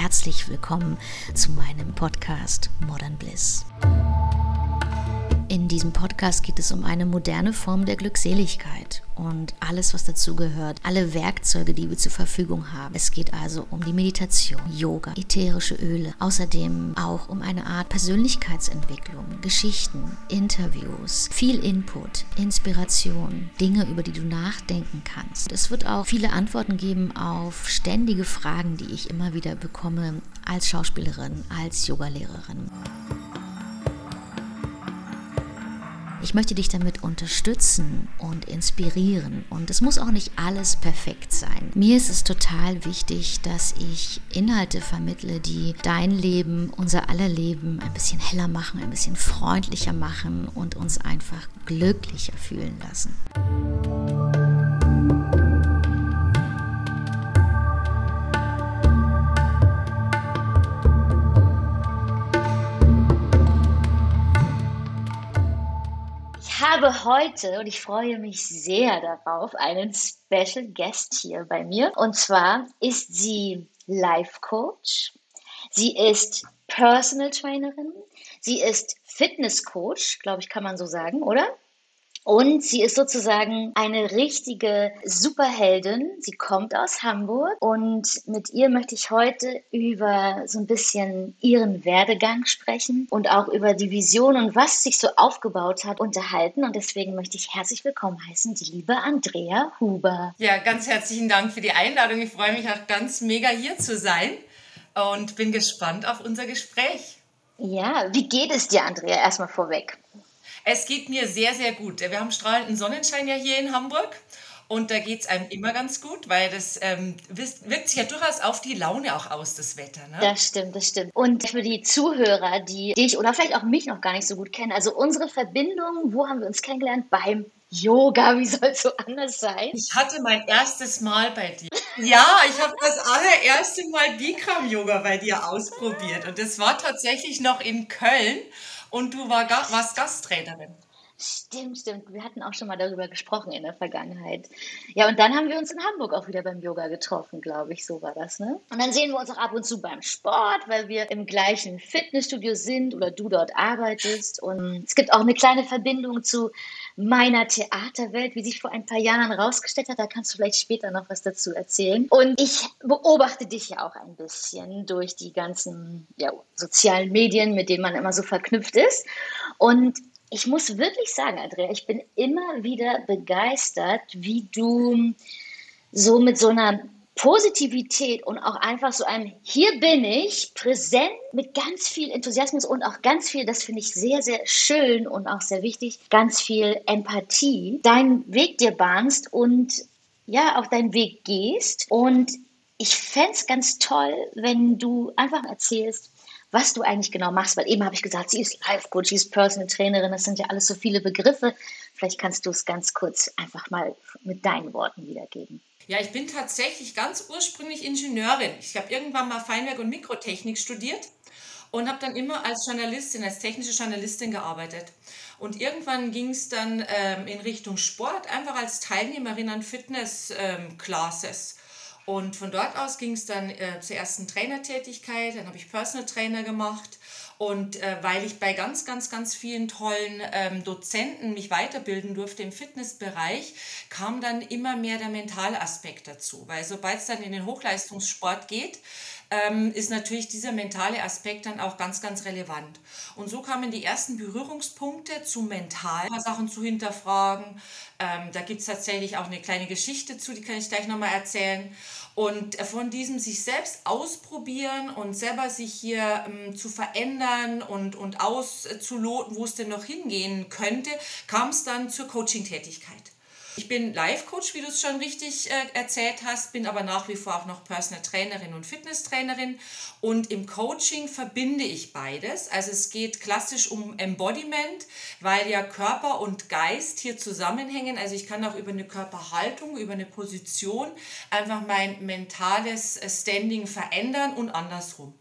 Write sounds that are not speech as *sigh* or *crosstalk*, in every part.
herzlich willkommen zu meinem Podcast Modern Bliss. In diesem Podcast geht es um eine moderne Form der Glückseligkeit und alles, was dazu gehört, alle Werkzeuge, die wir zur Verfügung haben. Es geht also um die Meditation, Yoga, ätherische Öle, außerdem auch um eine Art Persönlichkeitsentwicklung, Geschichten, Interviews, viel Input, Inspiration, Dinge, über die du nachdenken kannst. Es wird auch viele Antworten geben auf ständige Fragen, die ich immer wieder bekomme als Schauspielerin, als Yogalehrerin. Ich möchte dich damit unterstützen und inspirieren. Und es muss auch nicht alles perfekt sein. Mir ist es total wichtig, dass ich Inhalte vermittle, die dein Leben, unser aller Leben ein bisschen heller machen, ein bisschen freundlicher machen und uns einfach glücklicher fühlen lassen. Habe heute, und ich freue mich sehr darauf, einen Special Guest hier bei mir. Und zwar ist sie Life Coach. Sie ist Personal Trainerin. Sie ist Fitness Coach, glaube ich, kann man so sagen, oder? Und sie ist sozusagen eine richtige Superheldin. Sie kommt aus Hamburg und mit ihr möchte ich heute über so ein bisschen ihren Werdegang sprechen und auch über die Vision und was sich so aufgebaut hat unterhalten. Und deswegen möchte ich herzlich willkommen heißen, die liebe Andrea Huber. Ja, ganz herzlichen Dank für die Einladung. Ich freue mich auch ganz mega hier zu sein und bin gespannt auf unser Gespräch. Ja, wie geht es dir, Andrea, erstmal vorweg? Es geht mir sehr, sehr gut. Wir haben strahlenden Sonnenschein ja hier in Hamburg. Und da geht es einem immer ganz gut, weil das ähm, wirkt sich ja durchaus auf die Laune auch aus, das Wetter. Ne? Das stimmt, das stimmt. Und für die Zuhörer, die dich oder vielleicht auch mich noch gar nicht so gut kennen, also unsere Verbindung, wo haben wir uns kennengelernt? Beim Yoga, wie soll es so anders sein? Ich hatte mein erstes Mal bei dir. Ja, ich habe das allererste Mal Bikram-Yoga bei dir ausprobiert. Und das war tatsächlich noch in Köln und du war, warst Gasttrainerin. Stimmt, stimmt. Wir hatten auch schon mal darüber gesprochen in der Vergangenheit. Ja, und dann haben wir uns in Hamburg auch wieder beim Yoga getroffen, glaube ich. So war das, ne? Und dann sehen wir uns auch ab und zu beim Sport, weil wir im gleichen Fitnessstudio sind oder du dort arbeitest. Und es gibt auch eine kleine Verbindung zu meiner Theaterwelt, wie sich vor ein paar Jahren herausgestellt hat. Da kannst du vielleicht später noch was dazu erzählen. Und ich beobachte dich ja auch ein bisschen durch die ganzen ja, sozialen Medien, mit denen man immer so verknüpft ist. Und ich muss wirklich sagen, Andrea, ich bin immer wieder begeistert, wie du so mit so einer Positivität und auch einfach so einem Hier bin ich präsent mit ganz viel Enthusiasmus und auch ganz viel, das finde ich sehr, sehr schön und auch sehr wichtig, ganz viel Empathie, deinen Weg dir bahnst und ja, auch deinen Weg gehst. Und ich fände es ganz toll, wenn du einfach erzählst, was du eigentlich genau machst, weil eben habe ich gesagt, sie ist Life Coach, sie ist Personal Trainerin, das sind ja alles so viele Begriffe. Vielleicht kannst du es ganz kurz einfach mal mit deinen Worten wiedergeben. Ja, ich bin tatsächlich ganz ursprünglich Ingenieurin. Ich habe irgendwann mal Feinwerk und Mikrotechnik studiert und habe dann immer als Journalistin, als technische Journalistin gearbeitet. Und irgendwann ging es dann ähm, in Richtung Sport, einfach als Teilnehmerin an Fitness-Classes. Ähm, und von dort aus ging es dann äh, zur ersten Trainertätigkeit, dann habe ich Personal Trainer gemacht. Und äh, weil ich bei ganz, ganz, ganz vielen tollen ähm, Dozenten mich weiterbilden durfte im Fitnessbereich, kam dann immer mehr der mentale Aspekt dazu. Weil sobald es dann in den Hochleistungssport geht, ähm, ist natürlich dieser mentale Aspekt dann auch ganz, ganz relevant. Und so kamen die ersten Berührungspunkte zu mental, Sachen zu hinterfragen. Ähm, da gibt es tatsächlich auch eine kleine Geschichte zu, die kann ich gleich nochmal erzählen. Und von diesem sich selbst ausprobieren und selber sich hier ähm, zu verändern und, und auszuloten, wo es denn noch hingehen könnte, kam es dann zur Coaching-Tätigkeit. Ich bin Life-Coach, wie du es schon richtig äh, erzählt hast, bin aber nach wie vor auch noch Personal Trainerin und Fitnesstrainerin. Und im Coaching verbinde ich beides. Also es geht klassisch um Embodiment, weil ja Körper und Geist hier zusammenhängen. Also ich kann auch über eine Körperhaltung, über eine Position einfach mein mentales Standing verändern und andersrum.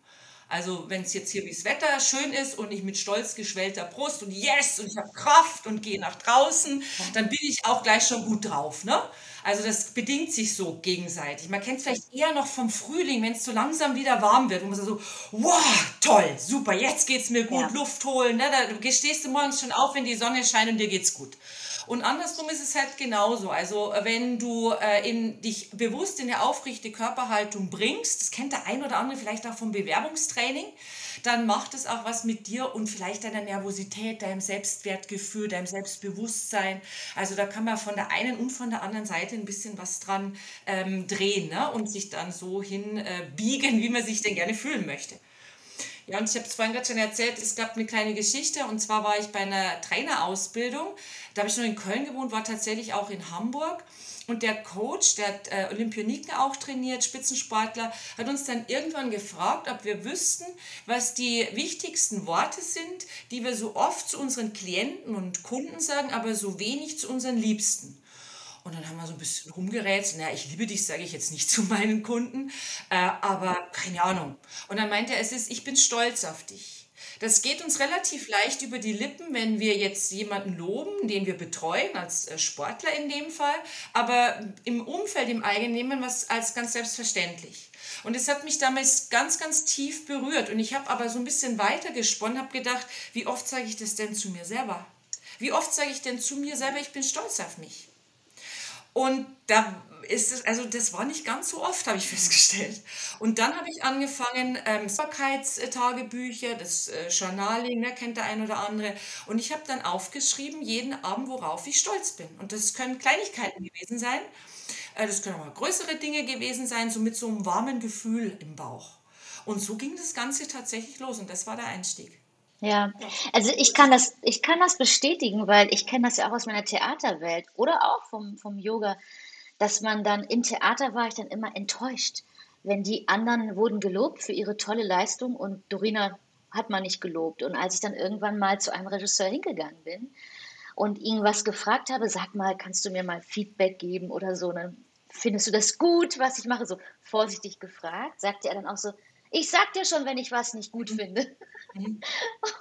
Also wenn es jetzt hier wie das Wetter schön ist und ich mit stolz geschwellter Brust und yes und ich habe Kraft und gehe nach draußen, dann bin ich auch gleich schon gut drauf. Ne? Also das bedingt sich so gegenseitig. Man kennt es vielleicht eher noch vom Frühling, wenn es so langsam wieder warm wird und man so, wow, toll, super, jetzt geht es mir gut, ja. Luft holen. Ne? Da stehst du morgens schon auf, wenn die Sonne scheint und dir geht's gut. Und andersrum ist es halt genauso. Also wenn du äh, in, dich bewusst in eine aufrichte Körperhaltung bringst, das kennt der ein oder andere vielleicht auch vom Bewerbungstraining, dann macht es auch was mit dir und vielleicht deiner Nervosität, deinem Selbstwertgefühl, deinem Selbstbewusstsein. Also da kann man von der einen und von der anderen Seite ein bisschen was dran ähm, drehen ne? und sich dann so hinbiegen, äh, wie man sich denn gerne fühlen möchte. Ja, und ich habe es vorhin gerade schon erzählt, es gab eine kleine Geschichte und zwar war ich bei einer Trainerausbildung. Da habe ich noch in Köln gewohnt, war tatsächlich auch in Hamburg. Und der Coach, der hat äh, Olympioniken auch trainiert, Spitzensportler, hat uns dann irgendwann gefragt, ob wir wüssten, was die wichtigsten Worte sind, die wir so oft zu unseren Klienten und Kunden sagen, aber so wenig zu unseren Liebsten. Und dann haben wir so ein bisschen rumgerätselt. Naja, ich liebe dich, sage ich jetzt nicht *laughs* zu meinen Kunden, äh, aber keine Ahnung. Und dann meinte er, es ist, ich bin stolz auf dich. Das geht uns relativ leicht über die Lippen, wenn wir jetzt jemanden loben, den wir betreuen, als äh, Sportler in dem Fall, aber im Umfeld, im eigenen nehmen wir es als ganz selbstverständlich. Und es hat mich damals ganz, ganz tief berührt. Und ich habe aber so ein bisschen weiter gesponnen, habe gedacht, wie oft sage ich das denn zu mir selber? Wie oft sage ich denn zu mir selber, ich bin stolz auf mich? Und da ist es, also das war nicht ganz so oft, habe ich festgestellt. Und dann habe ich angefangen, ähm, Sichtbarkeitstagebücher, das äh, Journaling, ne, kennt der ein oder andere. Und ich habe dann aufgeschrieben, jeden Abend, worauf ich stolz bin. Und das können Kleinigkeiten gewesen sein. Äh, das können auch mal größere Dinge gewesen sein, so mit so einem warmen Gefühl im Bauch. Und so ging das Ganze tatsächlich los und das war der Einstieg. Ja, also ich kann das, ich kann das bestätigen, weil ich kenne das ja auch aus meiner Theaterwelt oder auch vom, vom Yoga, dass man dann im Theater war ich dann immer enttäuscht, wenn die anderen wurden gelobt für ihre tolle Leistung und Dorina hat man nicht gelobt. Und als ich dann irgendwann mal zu einem Regisseur hingegangen bin und ihn was gefragt habe, sag mal, kannst du mir mal Feedback geben oder so, dann findest du das gut, was ich mache? So vorsichtig gefragt, sagte er dann auch so, ich sag dir schon, wenn ich was nicht gut mhm. finde. Mhm.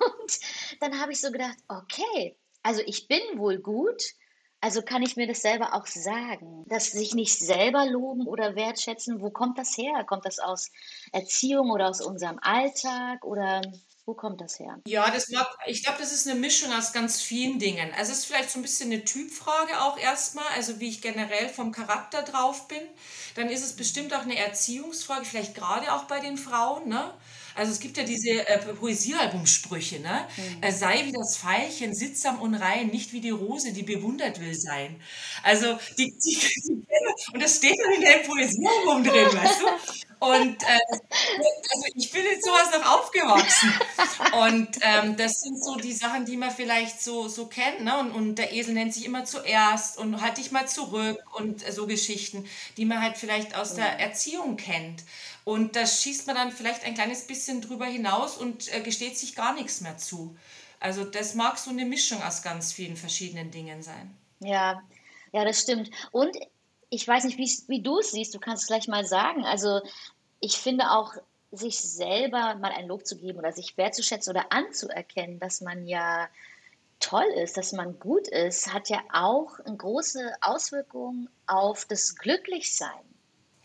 Und dann habe ich so gedacht, okay, also ich bin wohl gut, also kann ich mir das selber auch sagen, dass sich nicht selber loben oder wertschätzen, wo kommt das her? Kommt das aus Erziehung oder aus unserem Alltag oder wo kommt das her? Ja, das mag, ich glaube, das ist eine Mischung aus ganz vielen Dingen. Also es ist vielleicht so ein bisschen eine Typfrage auch erstmal, also wie ich generell vom Charakter drauf bin. Dann ist es bestimmt auch eine Erziehungsfrage, vielleicht gerade auch bei den Frauen, ne? Also es gibt ja diese äh, Poesiealbumsprüche, ne? Mhm. Er sei wie das Veilchen, sittsam und rein, nicht wie die Rose, die bewundert will sein. Also die, die, die und das steht dann in dem Poesiealbum drin, weißt du? Und äh, also ich bin in sowas noch aufgewachsen. Und ähm, das sind so die Sachen, die man vielleicht so, so kennt. Ne? Und, und der Esel nennt sich immer zuerst und halt dich mal zurück und äh, so Geschichten, die man halt vielleicht aus der Erziehung kennt. Und da schießt man dann vielleicht ein kleines bisschen drüber hinaus und äh, gesteht sich gar nichts mehr zu. Also das mag so eine Mischung aus ganz vielen verschiedenen Dingen sein. Ja, ja, das stimmt. Und ich weiß nicht, wie du es siehst, du kannst es gleich mal sagen. Also ich finde auch, sich selber mal ein Lob zu geben oder sich wertzuschätzen oder anzuerkennen, dass man ja toll ist, dass man gut ist, hat ja auch eine große Auswirkung auf das Glücklichsein.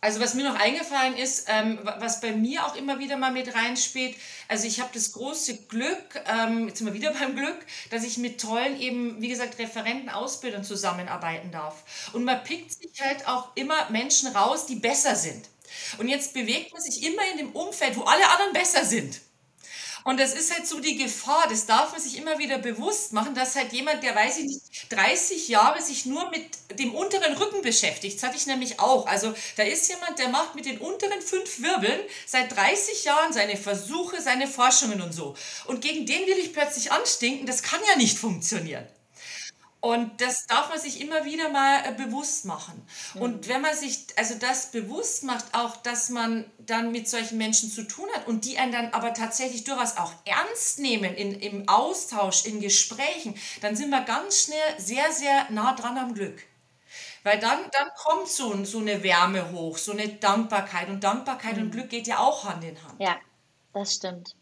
Also was mir noch eingefallen ist, ähm, was bei mir auch immer wieder mal mit reinspielt, also ich habe das große Glück, ähm, jetzt sind wir wieder *laughs* beim Glück, dass ich mit tollen eben, wie gesagt, Referenten, Ausbildern zusammenarbeiten darf. Und man pickt sich halt auch immer Menschen raus, die besser sind. Und jetzt bewegt man sich immer in dem Umfeld, wo alle anderen besser sind. Und das ist halt so die Gefahr, das darf man sich immer wieder bewusst machen, dass halt jemand, der weiß ich nicht, 30 Jahre sich nur mit dem unteren Rücken beschäftigt. Das hatte ich nämlich auch. Also da ist jemand, der macht mit den unteren fünf Wirbeln seit 30 Jahren seine Versuche, seine Forschungen und so. Und gegen den will ich plötzlich anstinken, das kann ja nicht funktionieren. Und das darf man sich immer wieder mal äh, bewusst machen. Mhm. Und wenn man sich also das bewusst macht, auch dass man dann mit solchen Menschen zu tun hat und die einen dann aber tatsächlich durchaus auch ernst nehmen in, im Austausch, in Gesprächen, dann sind wir ganz schnell sehr, sehr nah dran am Glück. Weil dann, dann kommt so, so eine Wärme hoch, so eine Dankbarkeit. Und Dankbarkeit mhm. und Glück geht ja auch Hand in Hand. Ja, Das stimmt.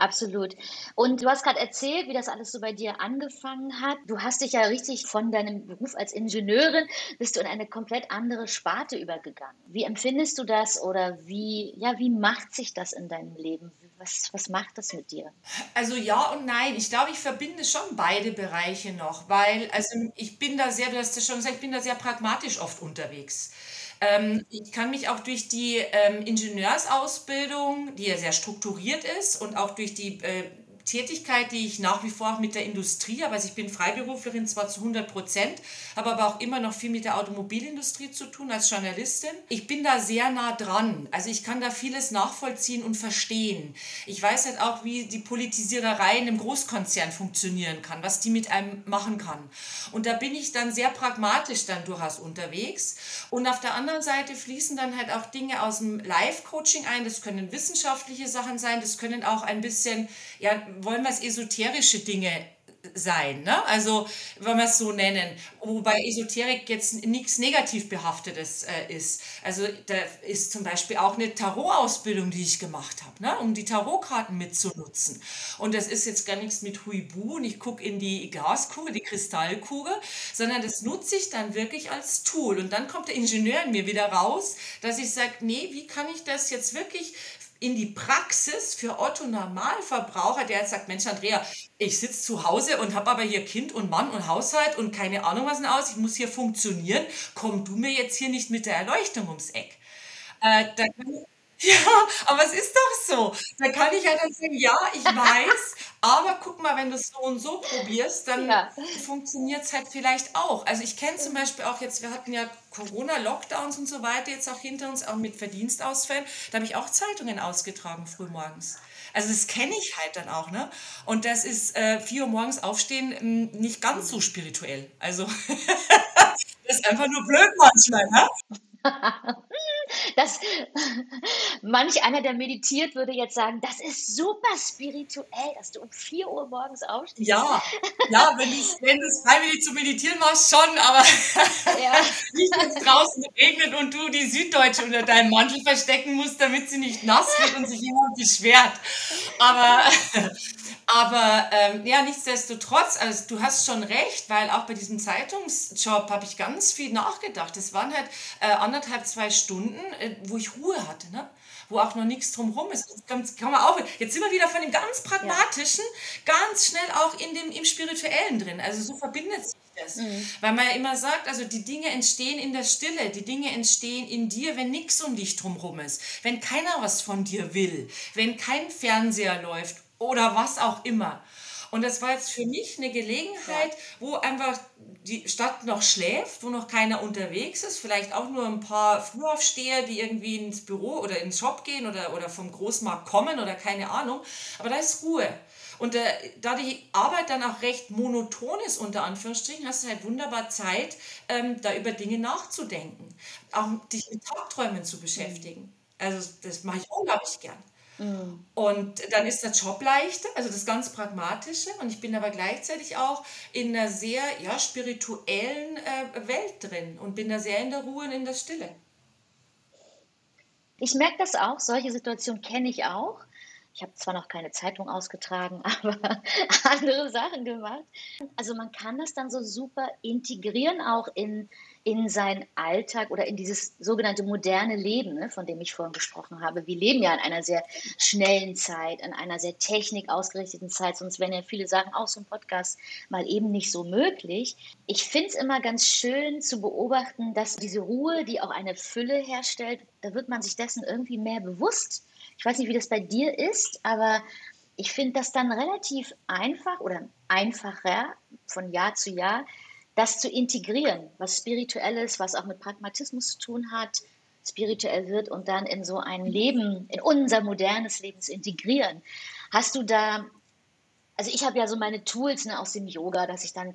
Absolut. Und du hast gerade erzählt, wie das alles so bei dir angefangen hat. Du hast dich ja richtig von deinem Beruf als Ingenieurin bist du in eine komplett andere Sparte übergegangen. Wie empfindest du das oder wie, ja, wie macht sich das in deinem Leben? Was, was macht das mit dir? Also ja und nein. Ich glaube, ich verbinde schon beide Bereiche noch, weil also ich bin da sehr, du hast ja schon gesagt, ich bin da sehr pragmatisch oft unterwegs. Ähm, ich kann mich auch durch die ähm, Ingenieursausbildung, die ja sehr strukturiert ist und auch durch die äh, Tätigkeit, die ich nach wie vor auch mit der Industrie habe. Also ich bin Freiberuflerin zwar zu 100 Prozent, habe aber auch immer noch viel mit der Automobilindustrie zu tun als Journalistin. Ich bin da sehr nah dran. Also ich kann da vieles nachvollziehen und verstehen. Ich weiß halt auch, wie die Politisiererei in einem Großkonzern funktionieren kann, was die mit einem machen kann. Und da bin ich dann sehr pragmatisch dann durchaus unterwegs. Und auf der anderen Seite fließen dann halt auch Dinge aus dem Live-Coaching ein. Das können wissenschaftliche Sachen sein, das können auch ein bisschen, ja, wollen wir es esoterische Dinge sein, ne? Also, wenn wir es so nennen, wobei Esoterik jetzt nichts negativ behaftetes äh, ist. Also, da ist zum Beispiel auch eine Tarot-Ausbildung, die ich gemacht habe, ne? um die Tarotkarten mitzunutzen. Und das ist jetzt gar nichts mit Huibu und ich gucke in die Glaskugel, die Kristallkugel, sondern das nutze ich dann wirklich als Tool. Und dann kommt der Ingenieur in mir wieder raus, dass ich sage, nee, wie kann ich das jetzt wirklich in die Praxis für Otto Normalverbraucher, der jetzt sagt, Mensch Andrea, ich sitze zu Hause und habe aber hier Kind und Mann und Haushalt und keine Ahnung was denn aus, ich muss hier funktionieren, komm du mir jetzt hier nicht mit der Erleuchtung ums Eck. Äh, da kann, *laughs* ja, aber es ist doch so. Da kann ich ja dann sagen, ja, ich *laughs* weiß, aber guck mal, wenn du es so und so probierst, dann ja. funktioniert es halt vielleicht auch. Also ich kenne zum Beispiel auch jetzt, wir hatten ja Corona-Lockdowns und so weiter jetzt auch hinter uns, auch mit Verdienstausfällen. Da habe ich auch Zeitungen ausgetragen frühmorgens. Also das kenne ich halt dann auch, ne? Und das ist äh, 4 Uhr morgens aufstehen hm, nicht ganz so spirituell. Also *laughs* das ist einfach nur blöd manchmal, ne? Das, manch einer, der meditiert, würde jetzt sagen, das ist super spirituell, dass du um 4 Uhr morgens aufstehst. Ja, ja wenn du wenn es freiwillig zu meditieren machst, schon, aber ja. *laughs* nicht, wenn es draußen regnet und du die Süddeutsche unter deinem Mantel verstecken musst, damit sie nicht nass wird und sich jemand beschwert. Aber aber ähm, ja, nichtsdestotrotz, also du hast schon recht, weil auch bei diesem Zeitungsjob habe ich ganz viel nachgedacht. Es waren halt äh, anderthalb, zwei Stunden, äh, wo ich Ruhe hatte, ne? wo auch noch nichts drumherum ist. Das kann man auch, jetzt sind wir wieder von dem ganz pragmatischen, ja. ganz schnell auch in dem, im Spirituellen drin. Also so verbindet sich das. Mhm. Weil man ja immer sagt, also die Dinge entstehen in der Stille, die Dinge entstehen in dir, wenn nichts um dich drumherum ist, wenn keiner was von dir will, wenn kein Fernseher läuft oder was auch immer. Und das war jetzt für mich eine Gelegenheit, wo einfach die Stadt noch schläft, wo noch keiner unterwegs ist, vielleicht auch nur ein paar Frühaufsteher, die irgendwie ins Büro oder ins Shop gehen oder, oder vom Großmarkt kommen oder keine Ahnung. Aber da ist Ruhe. Und äh, da die Arbeit dann auch recht monoton ist, unter Anführungsstrichen, hast du halt wunderbar Zeit, ähm, da über Dinge nachzudenken. Auch dich mit Tagträumen zu beschäftigen. Also das mache ich unglaublich gern. Mhm. Und dann ist der Job leichter, also das ganz Pragmatische. Und ich bin aber gleichzeitig auch in einer sehr ja, spirituellen äh, Welt drin und bin da sehr in der Ruhe und in der Stille. Ich merke das auch, solche Situationen kenne ich auch. Ich habe zwar noch keine Zeitung ausgetragen, *laughs* aber andere Sachen gemacht. Also man kann das dann so super integrieren, auch in in seinen Alltag oder in dieses sogenannte moderne Leben, ne, von dem ich vorhin gesprochen habe. Wir leben ja in einer sehr schnellen Zeit, in einer sehr technikausgerichteten Zeit, sonst wären ja viele Sachen auch so im Podcast mal eben nicht so möglich. Ich finde es immer ganz schön zu beobachten, dass diese Ruhe, die auch eine Fülle herstellt, da wird man sich dessen irgendwie mehr bewusst. Ich weiß nicht, wie das bei dir ist, aber ich finde das dann relativ einfach oder einfacher von Jahr zu Jahr, das zu integrieren, was spirituelles, was auch mit Pragmatismus zu tun hat, spirituell wird und dann in so ein Leben, in unser modernes Leben zu integrieren. Hast du da, also ich habe ja so meine Tools ne, aus dem Yoga, dass ich dann,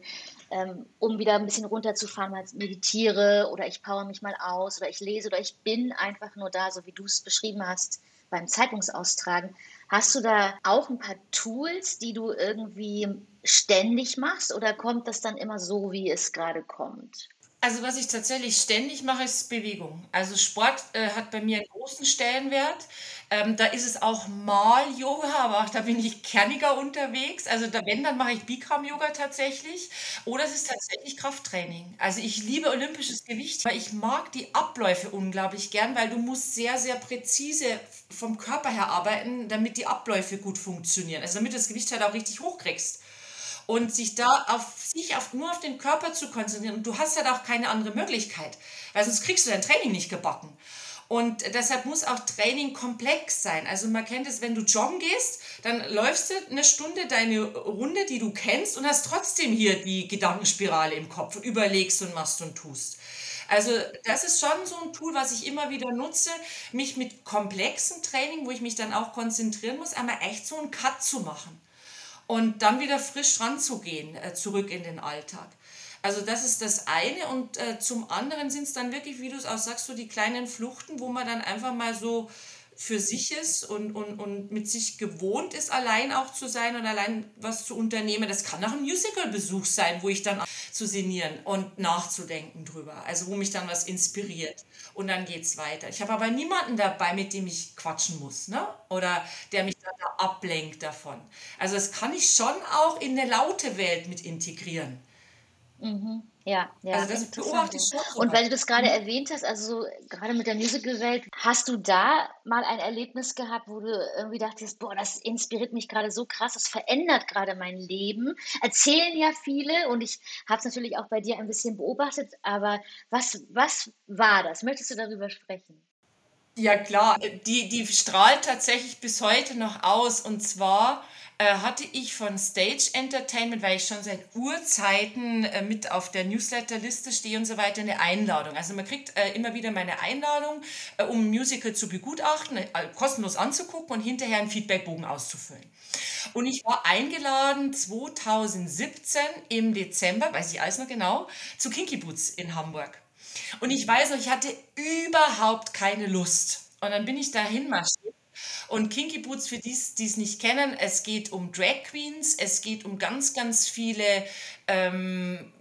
ähm, um wieder ein bisschen runterzufahren, mal meditiere oder ich power mich mal aus oder ich lese oder ich bin einfach nur da, so wie du es beschrieben hast beim Zeitungsaustragen. Hast du da auch ein paar Tools, die du irgendwie ständig machst oder kommt das dann immer so, wie es gerade kommt? Also was ich tatsächlich ständig mache, ist Bewegung. Also Sport äh, hat bei mir einen großen Stellenwert. Ähm, da ist es auch mal Yoga, aber auch da bin ich kerniger unterwegs. Also da, wenn, dann mache ich Bikram-Yoga tatsächlich. Oder es ist tatsächlich Krafttraining. Also ich liebe olympisches Gewicht, weil ich mag die Abläufe unglaublich gern, weil du musst sehr, sehr präzise vom Körper her arbeiten, damit die Abläufe gut funktionieren. Also damit du das Gewicht halt auch richtig hochkriegst und sich da auf sich auf, nur auf den Körper zu konzentrieren. Und du hast halt auch keine andere Möglichkeit, weil sonst kriegst du dein Training nicht gebacken. Und deshalb muss auch Training komplex sein. Also man kennt es, wenn du joggen gehst, dann läufst du eine Stunde deine Runde, die du kennst und hast trotzdem hier die Gedankenspirale im Kopf und überlegst und machst und tust. Also das ist schon so ein Tool, was ich immer wieder nutze, mich mit komplexem Training, wo ich mich dann auch konzentrieren muss, einmal echt so einen Cut zu machen und dann wieder frisch ranzugehen, äh, zurück in den Alltag. Also das ist das eine und äh, zum anderen sind es dann wirklich, wie du es auch sagst, so die kleinen Fluchten, wo man dann einfach mal so für sich ist und, und, und mit sich gewohnt ist, allein auch zu sein und allein was zu unternehmen. Das kann auch ein Musical-Besuch sein, wo ich dann zu sinnieren und nachzudenken drüber. Also wo mich dann was inspiriert. Und dann geht es weiter. Ich habe aber niemanden dabei, mit dem ich quatschen muss, ne? Oder der mich dann da ablenkt davon. Also das kann ich schon auch in eine laute Welt mit integrieren. Mhm. Ja, ja. Also das beobachte ich schon. Und weil du das gerade mhm. erwähnt hast, also so, gerade mit der Musical-Welt, hast du da mal ein Erlebnis gehabt, wo du irgendwie dachtest, boah, das inspiriert mich gerade so krass, das verändert gerade mein Leben. Erzählen ja viele und ich habe es natürlich auch bei dir ein bisschen beobachtet, aber was, was war das? Möchtest du darüber sprechen? Ja, klar. Die, die strahlt tatsächlich bis heute noch aus und zwar hatte ich von Stage Entertainment, weil ich schon seit Urzeiten äh, mit auf der Newsletterliste stehe und so weiter, eine Einladung. Also man kriegt äh, immer wieder meine Einladung, äh, um ein Musical zu begutachten, äh, kostenlos anzugucken und hinterher einen Feedbackbogen auszufüllen. Und ich war eingeladen 2017 im Dezember, weiß ich alles noch genau, zu Kinky Boots in Hamburg. Und ich weiß noch, ich hatte überhaupt keine Lust. Und dann bin ich dahin marschiert und Kinky Boots, für die, die es nicht kennen, es geht um Drag Queens, es geht um ganz, ganz viele ähm,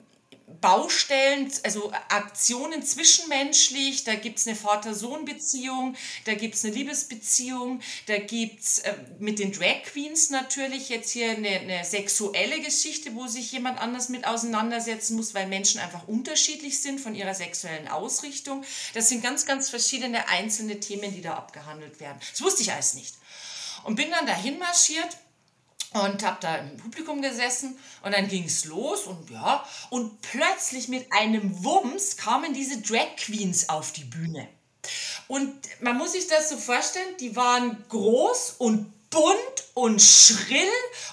Baustellen, also Aktionen zwischenmenschlich, da gibt es eine Vater-Sohn-Beziehung, da gibt es eine Liebesbeziehung, da gibt es äh, mit den Drag Queens natürlich jetzt hier eine, eine sexuelle Geschichte, wo sich jemand anders mit auseinandersetzen muss, weil Menschen einfach unterschiedlich sind von ihrer sexuellen Ausrichtung. Das sind ganz, ganz verschiedene einzelne Themen, die da abgehandelt werden. Das wusste ich alles nicht. Und bin dann dahin marschiert und habe da im Publikum gesessen und dann ging es los und ja, und plötzlich mit einem Wumms kamen diese Drag Queens auf die Bühne. Und man muss sich das so vorstellen, die waren groß und bunt und schrill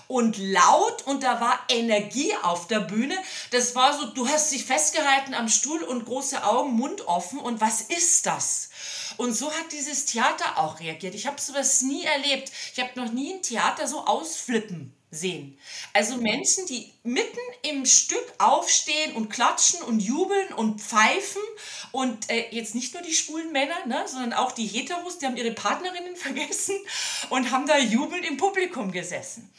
und laut und da war Energie auf der Bühne. Das war so, du hast dich festgehalten am Stuhl und große Augen, Mund offen und was ist das? Und so hat dieses Theater auch reagiert. Ich habe sowas nie erlebt. Ich habe noch nie ein Theater so ausflippen sehen. Also Menschen, die mitten im Stück aufstehen und klatschen und jubeln und pfeifen und äh, jetzt nicht nur die schwulen Männer, ne, sondern auch die Heteros, die haben ihre Partnerinnen *laughs* vergessen und haben da jubelnd im Publikum gesessen.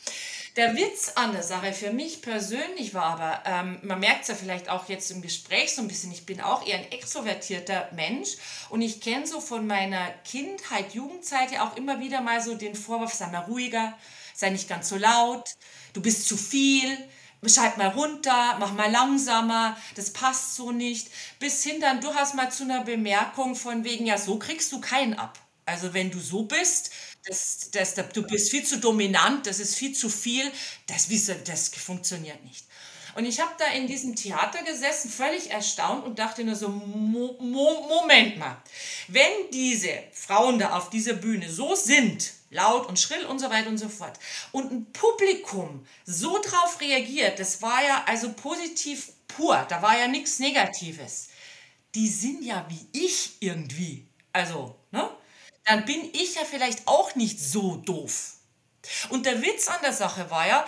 Der Witz an der Sache für mich persönlich war aber, ähm, man merkt es ja vielleicht auch jetzt im Gespräch so ein bisschen, ich bin auch eher ein extrovertierter Mensch und ich kenne so von meiner Kindheit, Jugendzeit ja auch immer wieder mal so den Vorwurf, sei mal ruhiger, sei nicht ganz so laut, du bist zu viel, schalt mal runter, mach mal langsamer, das passt so nicht, bis hin dann durchaus mal zu einer Bemerkung von wegen, ja, so kriegst du keinen ab. Also wenn du so bist, das, das, du bist viel zu dominant, das ist viel zu viel, das, das funktioniert nicht. Und ich habe da in diesem Theater gesessen, völlig erstaunt und dachte nur so, Mo Mo Moment mal, wenn diese Frauen da auf dieser Bühne so sind, laut und schrill und so weiter und so fort, und ein Publikum so drauf reagiert, das war ja also positiv pur, da war ja nichts Negatives. Die sind ja wie ich irgendwie. Also, ne? Dann bin ich ja vielleicht auch nicht so doof. Und der Witz an der Sache war ja,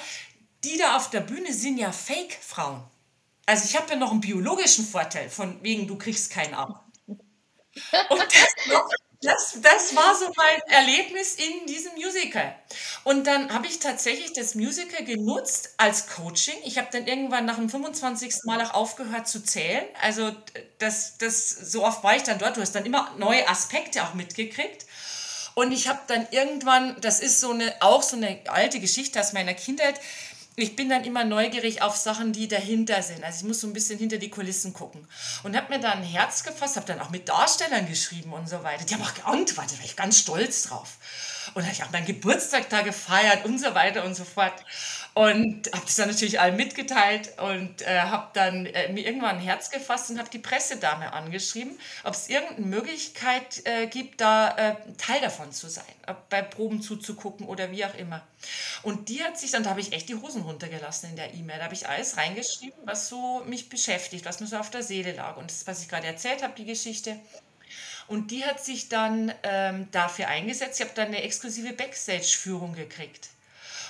die da auf der Bühne sind ja Fake-Frauen. Also ich habe ja noch einen biologischen Vorteil, von wegen du kriegst keinen ab. Und das noch das, das war so mein Erlebnis in diesem Musical. Und dann habe ich tatsächlich das Musical genutzt als Coaching. Ich habe dann irgendwann nach dem 25. Mal auch aufgehört zu zählen. Also das, das, so oft war ich dann dort. Du hast dann immer neue Aspekte auch mitgekriegt. Und ich habe dann irgendwann, das ist so eine, auch so eine alte Geschichte aus meiner Kindheit, ich bin dann immer neugierig auf Sachen, die dahinter sind. Also ich muss so ein bisschen hinter die Kulissen gucken. Und habe mir dann ein Herz gefasst, habe dann auch mit Darstellern geschrieben und so weiter. Die haben auch geantwortet, war ich ganz stolz drauf. Und habe ich auch meinen Geburtstag da gefeiert und so weiter und so fort. Und habe das dann natürlich allen mitgeteilt und äh, habe dann äh, mir irgendwann ein Herz gefasst und habe die Pressedame angeschrieben, ob es irgendeine Möglichkeit äh, gibt, da äh, Teil davon zu sein, bei Proben zuzugucken oder wie auch immer. Und die hat sich dann, da habe ich echt die Hosen runtergelassen in der E-Mail. Da habe ich alles reingeschrieben, was so mich beschäftigt, was mir so auf der Seele lag. Und das, was ich gerade erzählt habe, die Geschichte. Und die hat sich dann ähm, dafür eingesetzt. Ich habe dann eine exklusive Backstage-Führung gekriegt.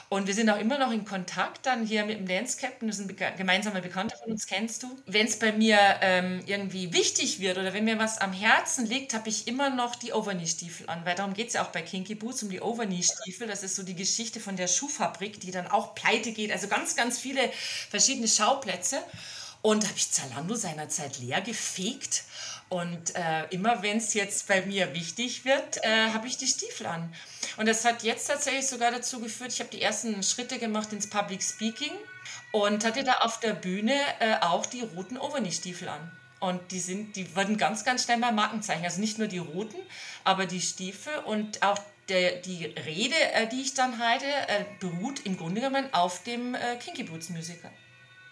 Und wir sind auch immer noch in Kontakt dann hier mit dem Dance Captain, das ist ein gemeinsamer Bekannter von uns, kennst du. Wenn es bei mir ähm, irgendwie wichtig wird oder wenn mir was am Herzen liegt, habe ich immer noch die Overknee-Stiefel an, weil darum geht es ja auch bei Kinky Boots um die Overknee-Stiefel. Das ist so die Geschichte von der Schuhfabrik, die dann auch pleite geht. Also ganz, ganz viele verschiedene Schauplätze. Und habe ich Zalando seinerzeit leer gefegt. Und äh, immer wenn es jetzt bei mir wichtig wird, äh, habe ich die Stiefel an. Und das hat jetzt tatsächlich sogar dazu geführt, ich habe die ersten Schritte gemacht ins Public Speaking und hatte da auf der Bühne äh, auch die roten Overknee-Stiefel an. Und die sind, die wurden ganz, ganz schnell mal Markenzeichen. Also nicht nur die roten, aber die Stiefel und auch der, die Rede, äh, die ich dann halte, äh, beruht im Grunde genommen auf dem äh, Kinky Boots Musical.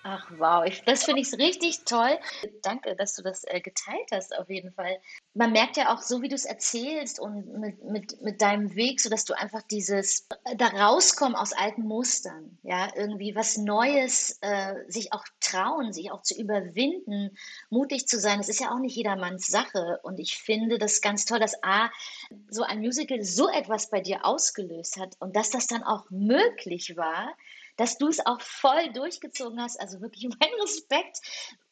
Ach wow, ich, das finde ich richtig toll. Danke, dass du das äh, geteilt hast, auf jeden Fall. Man merkt ja auch so, wie du es erzählst und mit, mit, mit deinem Weg, so dass du einfach dieses äh, da rauskommen aus alten Mustern, ja, irgendwie was Neues, äh, sich auch trauen, sich auch zu überwinden, mutig zu sein. Das ist ja auch nicht jedermanns Sache. Und ich finde das ganz toll, dass A, so ein Musical so etwas bei dir ausgelöst hat und dass das dann auch möglich war dass du es auch voll durchgezogen hast. Also wirklich *laughs* mein Respekt.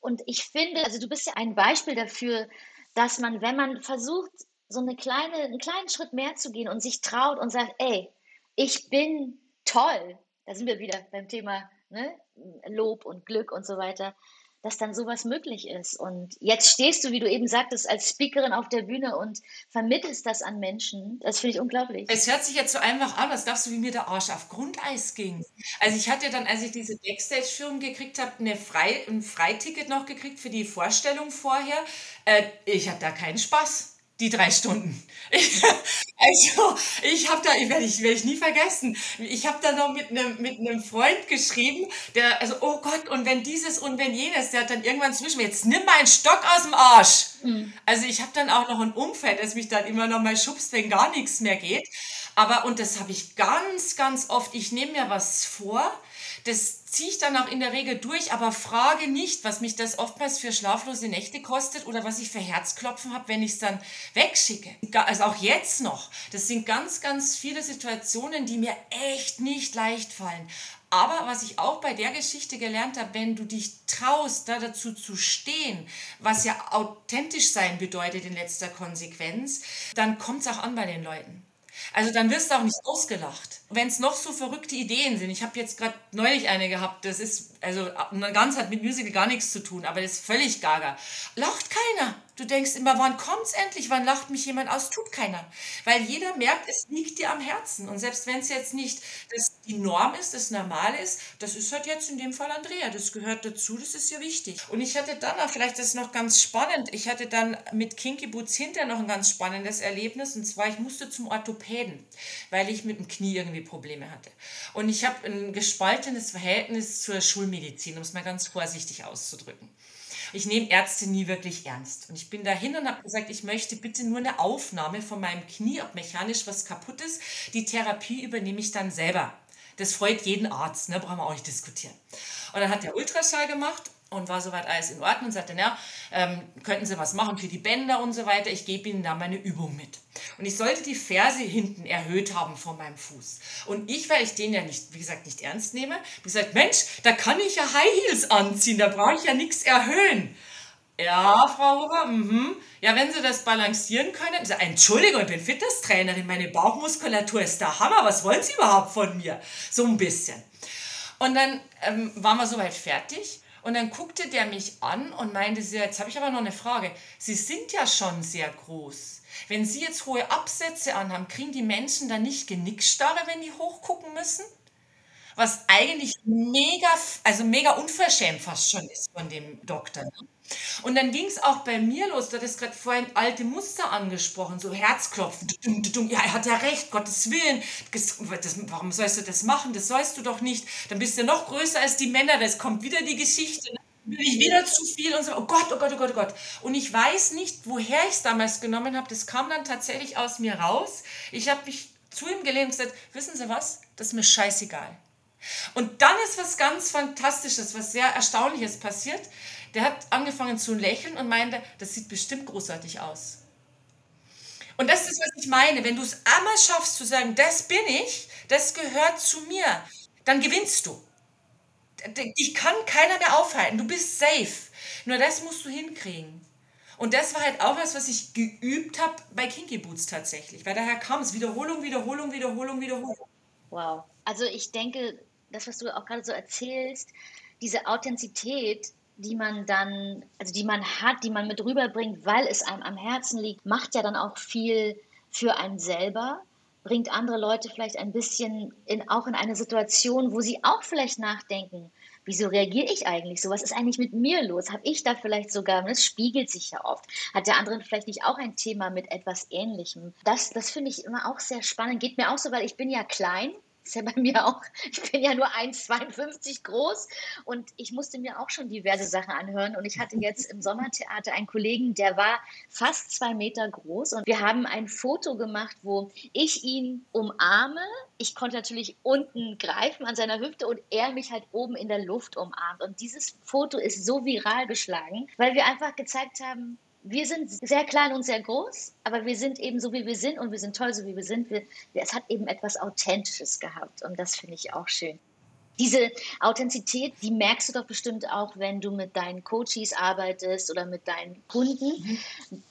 Und ich finde, also du bist ja ein Beispiel dafür, dass man, wenn man versucht, so eine kleine, einen kleinen Schritt mehr zu gehen und sich traut und sagt, ey, ich bin toll. Da sind wir wieder beim Thema ne? Lob und Glück und so weiter dass dann sowas möglich ist. Und jetzt stehst du, wie du eben sagtest, als Speakerin auf der Bühne und vermittelst das an Menschen. Das finde ich unglaublich. Es hört sich jetzt so einfach an, als glaubst du, wie mir der Arsch auf Grundeis ging. Also ich hatte dann, als ich diese Backstage-Führung gekriegt habe, eine Frei, ein Freiticket noch gekriegt für die Vorstellung vorher. Äh, ich hatte da keinen Spaß die drei Stunden. *laughs* also, ich habe da, werde ich, werd ich nie vergessen, ich habe da noch mit einem mit einem Freund geschrieben, der, also, oh Gott, und wenn dieses und wenn jenes, der hat dann irgendwann zwischen mir, jetzt nimm mal einen Stock aus dem Arsch. Mhm. Also, ich habe dann auch noch ein Umfeld, das mich dann immer noch mal schubst, wenn gar nichts mehr geht. Aber, und das habe ich ganz, ganz oft, ich nehme mir was vor, das ziehe ich dann auch in der Regel durch, aber frage nicht, was mich das oftmals für schlaflose Nächte kostet oder was ich für Herzklopfen habe, wenn ich es dann wegschicke. Also auch jetzt noch. Das sind ganz, ganz viele Situationen, die mir echt nicht leicht fallen. Aber was ich auch bei der Geschichte gelernt habe, wenn du dich traust, da dazu zu stehen, was ja authentisch sein bedeutet in letzter Konsequenz, dann kommt es auch an bei den Leuten. Also dann wirst du auch nicht ausgelacht. Wenn es noch so verrückte Ideen sind. Ich habe jetzt gerade neulich eine gehabt, das ist, also ganz hat mit Musical gar nichts zu tun, aber das ist völlig gaga. Lacht keiner. Du denkst immer, wann kommt's endlich? Wann lacht mich jemand aus? Tut keiner. Weil jeder merkt, es liegt dir am Herzen. Und selbst wenn es jetzt nicht das die Norm ist, das Normal ist, das ist halt jetzt in dem Fall Andrea. Das gehört dazu, das ist ja wichtig. Und ich hatte dann auch, vielleicht das ist noch ganz spannend, ich hatte dann mit Kinky Boots hinterher noch ein ganz spannendes Erlebnis. Und zwar, ich musste zum Orthopäden, weil ich mit dem Knie irgendwie Probleme hatte. Und ich habe ein gespaltenes Verhältnis zur Schulmedizin, um es mal ganz vorsichtig auszudrücken ich nehme Ärzte nie wirklich ernst. Und ich bin dahin und habe gesagt, ich möchte bitte nur eine Aufnahme von meinem Knie, ob mechanisch was kaputt ist. Die Therapie übernehme ich dann selber. Das freut jeden Arzt, ne? brauchen wir auch nicht diskutieren. Und dann hat der Ultraschall gemacht und war soweit alles in Ordnung und sagte, na, ähm, könnten Sie was machen für die Bänder und so weiter. Ich gebe Ihnen da meine Übung mit. Und ich sollte die Ferse hinten erhöht haben von meinem Fuß. Und ich, weil ich den ja nicht, wie gesagt, nicht ernst nehme, habe gesagt, Mensch, da kann ich ja High Heels anziehen, da brauche ich ja nichts erhöhen. Ja, Frau Huber, mhm. Ja, wenn Sie das balancieren können. So, Entschuldigung, ich bin Fitnesstrainerin, meine Bauchmuskulatur ist der Hammer. Was wollen Sie überhaupt von mir? So ein bisschen. Und dann ähm, waren wir soweit fertig. Und dann guckte der mich an und meinte, jetzt habe ich aber noch eine Frage. Sie sind ja schon sehr groß. Wenn Sie jetzt hohe Absätze anhaben, kriegen die Menschen dann nicht Genickstarre, wenn die hochgucken müssen? Was eigentlich mega, also mega unverschämt fast schon ist von dem Doktor. Ne? Und dann ging es auch bei mir los. Du hattest gerade vorhin alte Muster angesprochen, so Herzklopfen. Ja, er hat ja recht, Gottes Willen. Das, warum sollst du das machen? Das sollst du doch nicht. Dann bist du noch größer als die Männer. Das kommt wieder die Geschichte. Dann will ich wieder zu viel und so. Oh Gott, oh Gott, oh Gott, oh Gott. Und ich weiß nicht, woher ich es damals genommen habe. Das kam dann tatsächlich aus mir raus. Ich habe mich zu ihm gelehnt und gesagt, wissen Sie was? Das ist mir scheißegal. Und dann ist was ganz Fantastisches, was sehr Erstaunliches passiert. Der hat angefangen zu lächeln und meinte, das sieht bestimmt großartig aus. Und das ist, was ich meine. Wenn du es einmal schaffst zu sagen, das bin ich, das gehört zu mir, dann gewinnst du. Ich kann keiner mehr aufhalten. Du bist safe. Nur das musst du hinkriegen. Und das war halt auch was, was ich geübt habe bei Kinky Boots tatsächlich. Weil daher kam es Wiederholung, Wiederholung, Wiederholung, Wiederholung. Wow. Also ich denke, das, was du auch gerade so erzählst, diese Authentizität, die man dann, also die man hat, die man mit rüberbringt, weil es einem am Herzen liegt, macht ja dann auch viel für einen selber, bringt andere Leute vielleicht ein bisschen in, auch in eine Situation, wo sie auch vielleicht nachdenken, wieso reagiere ich eigentlich so? Was ist eigentlich mit mir los? Habe ich da vielleicht sogar, das spiegelt sich ja oft, hat der andere vielleicht nicht auch ein Thema mit etwas Ähnlichem? Das, das finde ich immer auch sehr spannend. Geht mir auch so, weil ich bin ja klein ist ja bei mir auch, *laughs* ich bin ja nur 1,52 groß und ich musste mir auch schon diverse Sachen anhören. Und ich hatte jetzt im Sommertheater einen Kollegen, der war fast zwei Meter groß und wir haben ein Foto gemacht, wo ich ihn umarme. Ich konnte natürlich unten greifen an seiner Hüfte und er mich halt oben in der Luft umarmt. Und dieses Foto ist so viral geschlagen, weil wir einfach gezeigt haben, wir sind sehr klein und sehr groß, aber wir sind eben so, wie wir sind und wir sind toll, so wie wir sind. Wir, es hat eben etwas Authentisches gehabt und das finde ich auch schön. Diese Authentizität, die merkst du doch bestimmt auch, wenn du mit deinen Coaches arbeitest oder mit deinen Kunden.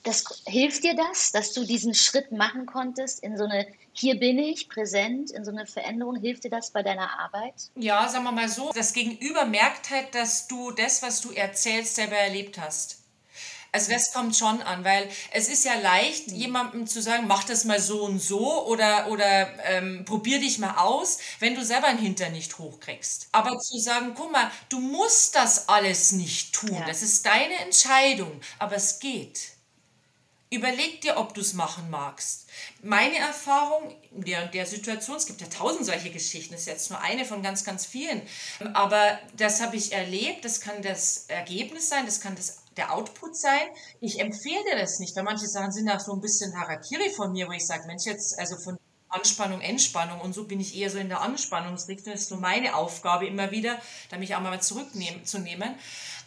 Das, hilft dir das, dass du diesen Schritt machen konntest in so eine hier bin ich präsent, in so eine Veränderung? Hilft dir das bei deiner Arbeit? Ja, sagen wir mal so, das Gegenüber merkt halt, dass du das, was du erzählst, selber erlebt hast. Also das kommt schon an, weil es ist ja leicht, mhm. jemandem zu sagen, mach das mal so und so oder, oder ähm, probier dich mal aus, wenn du selber einen Hintern nicht hochkriegst. Aber zu sagen, guck mal, du musst das alles nicht tun, ja. das ist deine Entscheidung, aber es geht. Überleg dir, ob du es machen magst. Meine Erfahrung in der, der Situation, es gibt ja tausend solche Geschichten, das ist jetzt nur eine von ganz, ganz vielen, aber das habe ich erlebt, das kann das Ergebnis sein, das kann das der Output sein. Ich empfehle dir das nicht, weil manche Sachen sind auch so ein bisschen Harakiri von mir, wo ich sage, Mensch, jetzt, also von Anspannung, Entspannung und so bin ich eher so in der Anspannungsrichtung. Das ist nur meine Aufgabe immer wieder, da mich auch mal zurückzunehmen.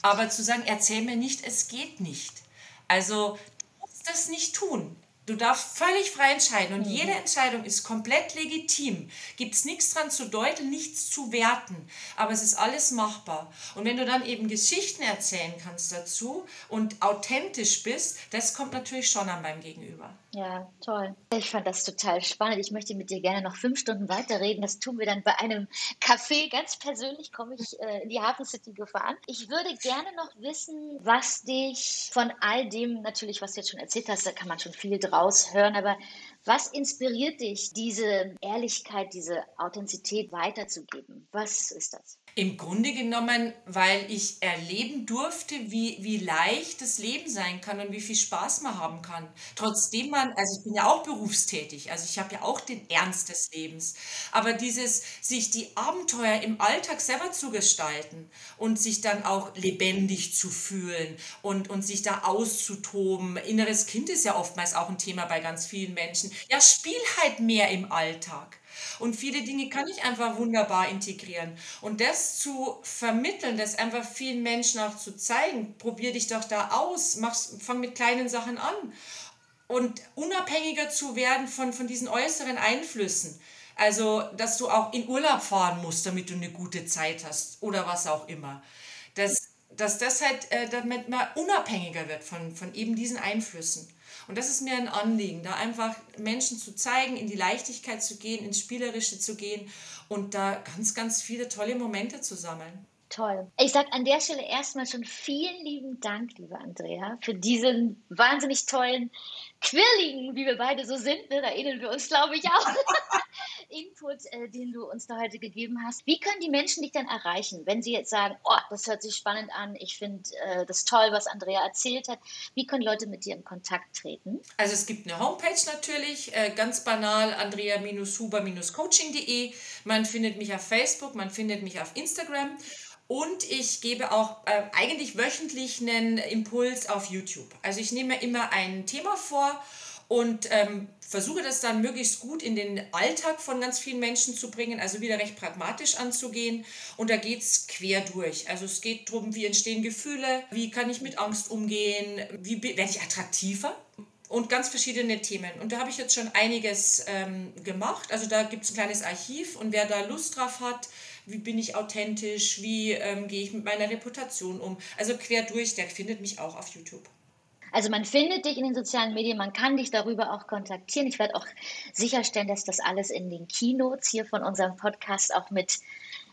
Aber zu sagen, erzähl mir nicht, es geht nicht. Also, du musst das nicht tun. Du darfst völlig frei entscheiden und mhm. jede Entscheidung ist komplett legitim. Gibt es nichts dran zu deuten, nichts zu werten, aber es ist alles machbar. Und wenn du dann eben Geschichten erzählen kannst dazu und authentisch bist, das kommt natürlich schon an beim Gegenüber. Ja, toll. Ich fand das total spannend. Ich möchte mit dir gerne noch fünf Stunden weiterreden. Das tun wir dann bei einem Café. Ganz persönlich komme ich äh, in die Hafen City gefahren. Ich würde gerne noch wissen, was dich von all dem, natürlich, was du jetzt schon erzählt hast, da kann man schon viel draus hören, aber was inspiriert dich, diese Ehrlichkeit, diese Authentizität weiterzugeben? Was ist das? Im Grunde genommen, weil ich erleben durfte, wie, wie leicht das Leben sein kann und wie viel Spaß man haben kann. Trotzdem man, also ich bin ja auch berufstätig, also ich habe ja auch den Ernst des Lebens. Aber dieses, sich die Abenteuer im Alltag selber zu gestalten und sich dann auch lebendig zu fühlen und, und sich da auszutoben. Inneres Kind ist ja oftmals auch ein Thema bei ganz vielen Menschen. Ja, spiel halt mehr im Alltag. Und viele Dinge kann ich einfach wunderbar integrieren. Und das zu vermitteln, das einfach vielen Menschen auch zu zeigen, probier dich doch da aus, mach's, fang mit kleinen Sachen an. Und unabhängiger zu werden von, von diesen äußeren Einflüssen. Also, dass du auch in Urlaub fahren musst, damit du eine gute Zeit hast oder was auch immer. Das, dass das halt, äh, damit man unabhängiger wird von, von eben diesen Einflüssen. Und das ist mir ein Anliegen, da einfach Menschen zu zeigen, in die Leichtigkeit zu gehen, ins Spielerische zu gehen und da ganz, ganz viele tolle Momente zu sammeln. Toll. Ich sage an der Stelle erstmal schon vielen lieben Dank, liebe Andrea, für diesen wahnsinnig tollen, quirligen, wie wir beide so sind. Ne? Da ähneln wir uns, glaube ich, auch. *laughs* Input, äh, den du uns da heute gegeben hast. Wie können die Menschen dich denn erreichen, wenn sie jetzt sagen, oh, das hört sich spannend an, ich finde äh, das toll, was Andrea erzählt hat. Wie können Leute mit dir in Kontakt treten? Also es gibt eine Homepage natürlich, äh, ganz banal, andrea-huber-coaching.de. Man findet mich auf Facebook, man findet mich auf Instagram. Und ich gebe auch äh, eigentlich wöchentlich einen Impuls auf YouTube. Also ich nehme immer ein Thema vor und ähm, versuche das dann möglichst gut in den Alltag von ganz vielen Menschen zu bringen, also wieder recht pragmatisch anzugehen. Und da geht es quer durch. Also es geht darum, wie entstehen Gefühle, wie kann ich mit Angst umgehen, wie werde ich attraktiver und ganz verschiedene Themen. Und da habe ich jetzt schon einiges ähm, gemacht. Also da gibt es ein kleines Archiv und wer da Lust drauf hat, wie bin ich authentisch, wie ähm, gehe ich mit meiner Reputation um. Also quer durch, der findet mich auch auf YouTube. Also man findet dich in den sozialen Medien, man kann dich darüber auch kontaktieren. Ich werde auch sicherstellen, dass das alles in den Keynotes hier von unserem Podcast auch mit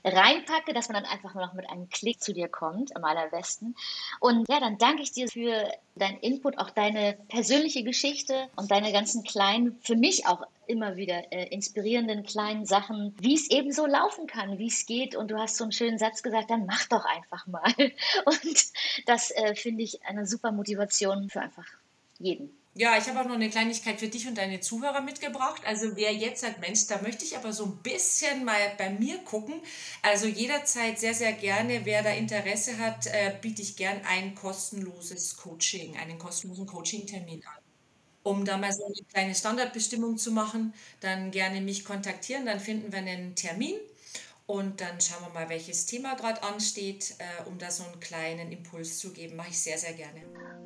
reinpacke, dass man dann einfach nur noch mit einem Klick zu dir kommt, am allerbesten. Und ja, dann danke ich dir für deinen Input, auch deine persönliche Geschichte und deine ganzen kleinen, für mich auch immer wieder äh, inspirierenden kleinen Sachen, wie es eben so laufen kann, wie es geht. Und du hast so einen schönen Satz gesagt, dann mach doch einfach mal. *laughs* Und das äh, finde ich eine super Motivation für einfach jeden. Ja, ich habe auch noch eine Kleinigkeit für dich und deine Zuhörer mitgebracht. Also wer jetzt sagt, Mensch, da möchte ich aber so ein bisschen mal bei mir gucken. Also jederzeit sehr, sehr gerne, wer da Interesse hat, äh, biete ich gern ein kostenloses Coaching, einen kostenlosen Coaching-Termin an. Um da mal so eine kleine Standardbestimmung zu machen, dann gerne mich kontaktieren, dann finden wir einen Termin und dann schauen wir mal, welches Thema gerade ansteht, äh, um da so einen kleinen Impuls zu geben. Mache ich sehr, sehr gerne.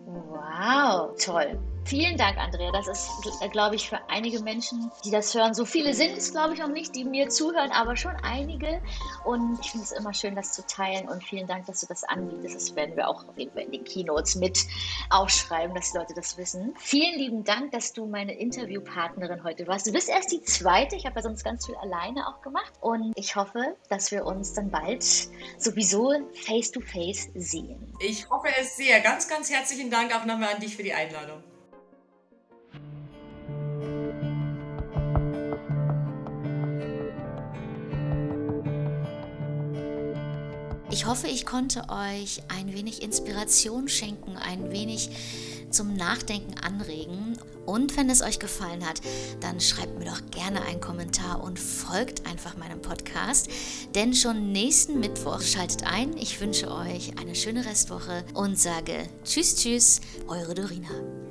Wow, toll. Vielen Dank, Andrea. Das ist, glaube ich, für einige Menschen, die das hören. So viele sind es, glaube ich, noch nicht, die mir zuhören, aber schon einige. Und ich finde es immer schön, das zu teilen. Und vielen Dank, dass du das anbietest. Das werden wir auch in den Keynotes mit aufschreiben, dass die Leute das wissen. Vielen lieben Dank, dass du meine Interviewpartnerin heute warst. Du bist erst die zweite. Ich habe ja sonst ganz viel alleine auch gemacht. Und ich hoffe, dass wir uns dann bald sowieso face to face sehen. Ich hoffe es sehr. Ganz, ganz herzlichen Dank auch nochmal an dich für die Einladung. Ich hoffe, ich konnte euch ein wenig Inspiration schenken, ein wenig zum Nachdenken anregen. Und wenn es euch gefallen hat, dann schreibt mir doch gerne einen Kommentar und folgt einfach meinem Podcast. Denn schon nächsten Mittwoch schaltet ein. Ich wünsche euch eine schöne Restwoche und sage Tschüss, Tschüss, eure Dorina.